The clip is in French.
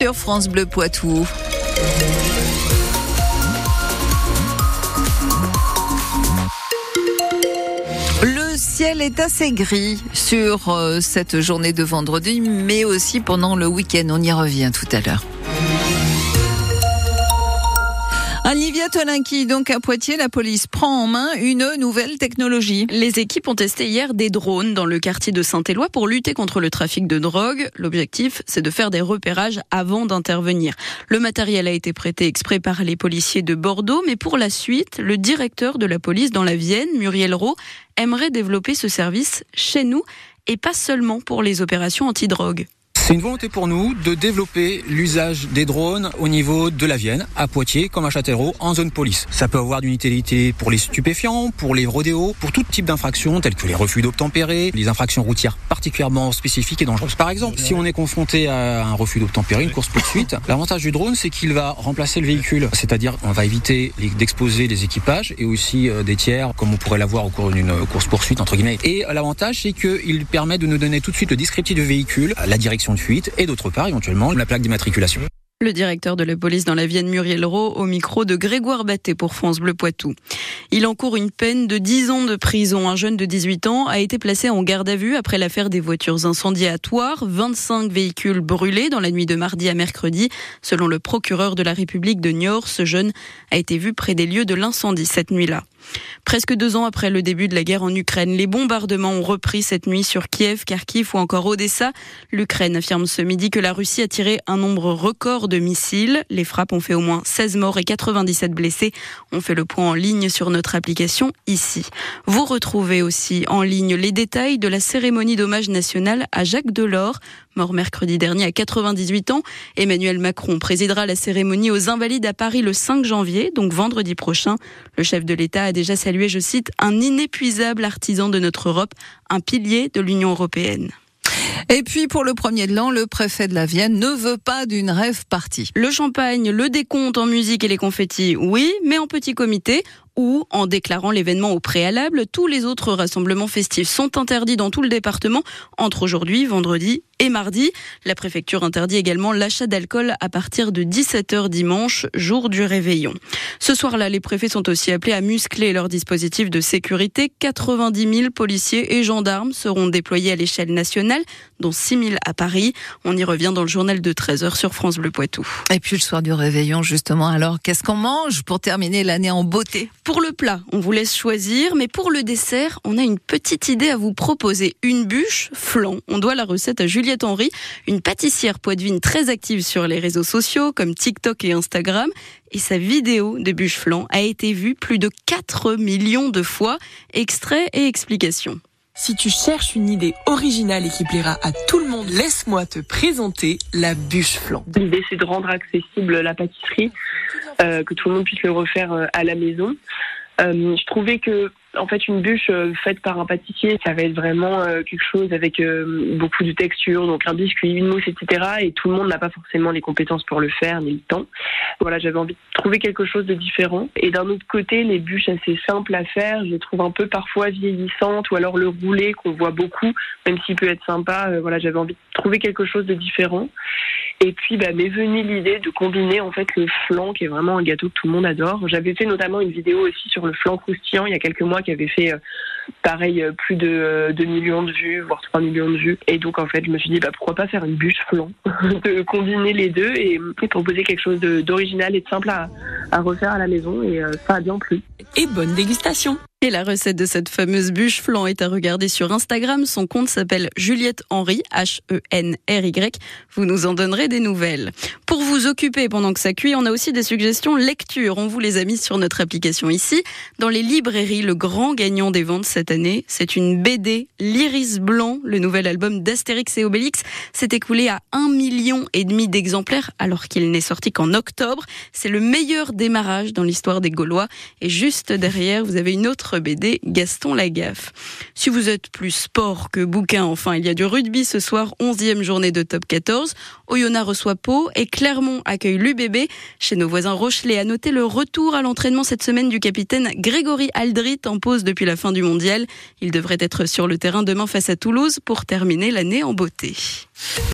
Sur France Bleu Poitou. Le ciel est assez gris sur euh, cette journée de vendredi, mais aussi pendant le week-end. On y revient tout à l'heure. Olivia Tolinki, donc à Poitiers, la police prend en main une nouvelle technologie. Les équipes ont testé hier des drones dans le quartier de Saint-Éloi pour lutter contre le trafic de drogue. L'objectif, c'est de faire des repérages avant d'intervenir. Le matériel a été prêté exprès par les policiers de Bordeaux, mais pour la suite, le directeur de la police dans la Vienne, Muriel Rowe, aimerait développer ce service chez nous et pas seulement pour les opérations antidrogue. C'est une volonté pour nous de développer l'usage des drones au niveau de la Vienne, à Poitiers comme à Châtellerault, en zone police. Ça peut avoir d'une utilité pour les stupéfiants, pour les rodéos, pour tout type d'infractions telles que les refus d'obtempérer, les infractions routières particulièrement spécifiques et dangereuses. Par exemple, si on est confronté à un refus d'obtempérer, une course poursuite, l'avantage du drone c'est qu'il va remplacer le véhicule, c'est-à-dire on va éviter d'exposer les équipages et aussi euh, des tiers comme on pourrait l'avoir au cours d'une course poursuite entre guillemets. Et l'avantage c'est qu'il permet de nous donner tout de suite le descriptif du véhicule, la direction et d'autre part éventuellement la plaque d'immatriculation. Le directeur de la police dans la Vienne, Muriel Rowe, au micro de Grégoire Batté pour France Bleu Poitou. Il encourt une peine de 10 ans de prison. Un jeune de 18 ans a été placé en garde à vue après l'affaire des voitures incendiées à Toire. 25 véhicules brûlés dans la nuit de mardi à mercredi. Selon le procureur de la République de Niort, ce jeune a été vu près des lieux de l'incendie cette nuit-là. Presque deux ans après le début de la guerre en Ukraine, les bombardements ont repris cette nuit sur Kiev, Kharkiv ou encore Odessa. L'Ukraine affirme ce midi que la Russie a tiré un nombre record de missiles. Les frappes ont fait au moins 16 morts et 97 blessés. On fait le point en ligne sur notre application ici. Vous retrouvez aussi en ligne les détails de la cérémonie d'hommage national à Jacques Delors, mort mercredi dernier à 98 ans. Emmanuel Macron présidera la cérémonie aux Invalides à Paris le 5 janvier, donc vendredi prochain. Le chef de l'État a déjà salué, je cite, un inépuisable artisan de notre Europe, un pilier de l'Union européenne. Et puis pour le premier de l'an, le préfet de la Vienne ne veut pas d'une rêve partie. Le champagne, le décompte en musique et les confettis, oui, mais en petit comité ou en déclarant l'événement au préalable. Tous les autres rassemblements festifs sont interdits dans tout le département entre aujourd'hui, vendredi et mardi. La préfecture interdit également l'achat d'alcool à partir de 17h dimanche, jour du réveillon. Ce soir-là, les préfets sont aussi appelés à muscler leur dispositif de sécurité. 90 000 policiers et gendarmes seront déployés à l'échelle nationale, dont 6 000 à Paris. On y revient dans le journal de 13h sur France Bleu Poitou. Et puis le soir du réveillon, justement, alors qu'est-ce qu'on mange pour terminer l'année en beauté? Pour le plat, on vous laisse choisir, mais pour le dessert, on a une petite idée à vous proposer. Une bûche flan. On doit la recette à Juliette Henry, une pâtissière poitevine très active sur les réseaux sociaux comme TikTok et Instagram. Et sa vidéo de bûche flan a été vue plus de 4 millions de fois. Extrait et explication. Si tu cherches une idée originale et qui plaira à tout le monde, laisse-moi te présenter la bûche flan. L'idée, c'est de rendre accessible la pâtisserie, euh, que tout le monde puisse le refaire euh, à la maison. Euh, je trouvais que en fait, une bûche euh, faite par un pâtissier, ça va être vraiment euh, quelque chose avec beaucoup de texture, donc un biscuit, une mousse, etc. Et tout le monde n'a pas forcément les compétences pour le faire, ni le temps. Voilà, j'avais envie de trouver quelque chose de différent. Et d'un autre côté, les bûches assez simples à faire, je les trouve un peu parfois vieillissantes, ou alors le roulé qu'on voit beaucoup, même s'il peut être sympa. voilà, j'avais envie de trouver quelque chose de différent. Et puis, bah, m'est venue l'idée de combiner en fait le flan, qui est vraiment un gâteau que tout le monde adore. J'avais fait notamment une vidéo aussi sur le flan croustillant il y a quelques mois qui avait fait euh, pareil euh, plus de 2 millions de vues, voire 3 millions de vues. Et donc en fait, je me suis dit bah pourquoi pas faire une bûche flan, de combiner les deux et, proposer quelque chose d'original et de simple à, à, refaire à la maison et euh, ça a bien plu. Et bonne dégustation. Et la recette de cette fameuse bûche flan est à regarder sur Instagram. Son compte s'appelle Juliette Henry, H-E-N-R-Y. Vous nous en donnerez des nouvelles. Pour vous occuper pendant que ça cuit, on a aussi des suggestions lecture. On vous les a mis sur notre application ici. Dans les librairies, le grand gagnant des ventes cette année, c'est une BD, L'Iris Blanc, le nouvel album d'Astérix et Obélix. s'est écoulé à un million et demi d'exemplaires alors qu'il n'est sorti qu'en octobre. C'est le meilleur démarrage dans l'histoire des Gaulois. Et juste derrière, vous avez une BD, Gaston Lagaffe. Si vous êtes plus sport que bouquin, enfin, il y a du rugby ce soir, 11e journée de top 14. Oyonnax reçoit Pau et Clermont accueille l'UBB. Chez nos voisins Rochelet, à noter le retour à l'entraînement cette semaine du capitaine Grégory Aldrit en pause depuis la fin du mondial. Il devrait être sur le terrain demain face à Toulouse pour terminer l'année en beauté.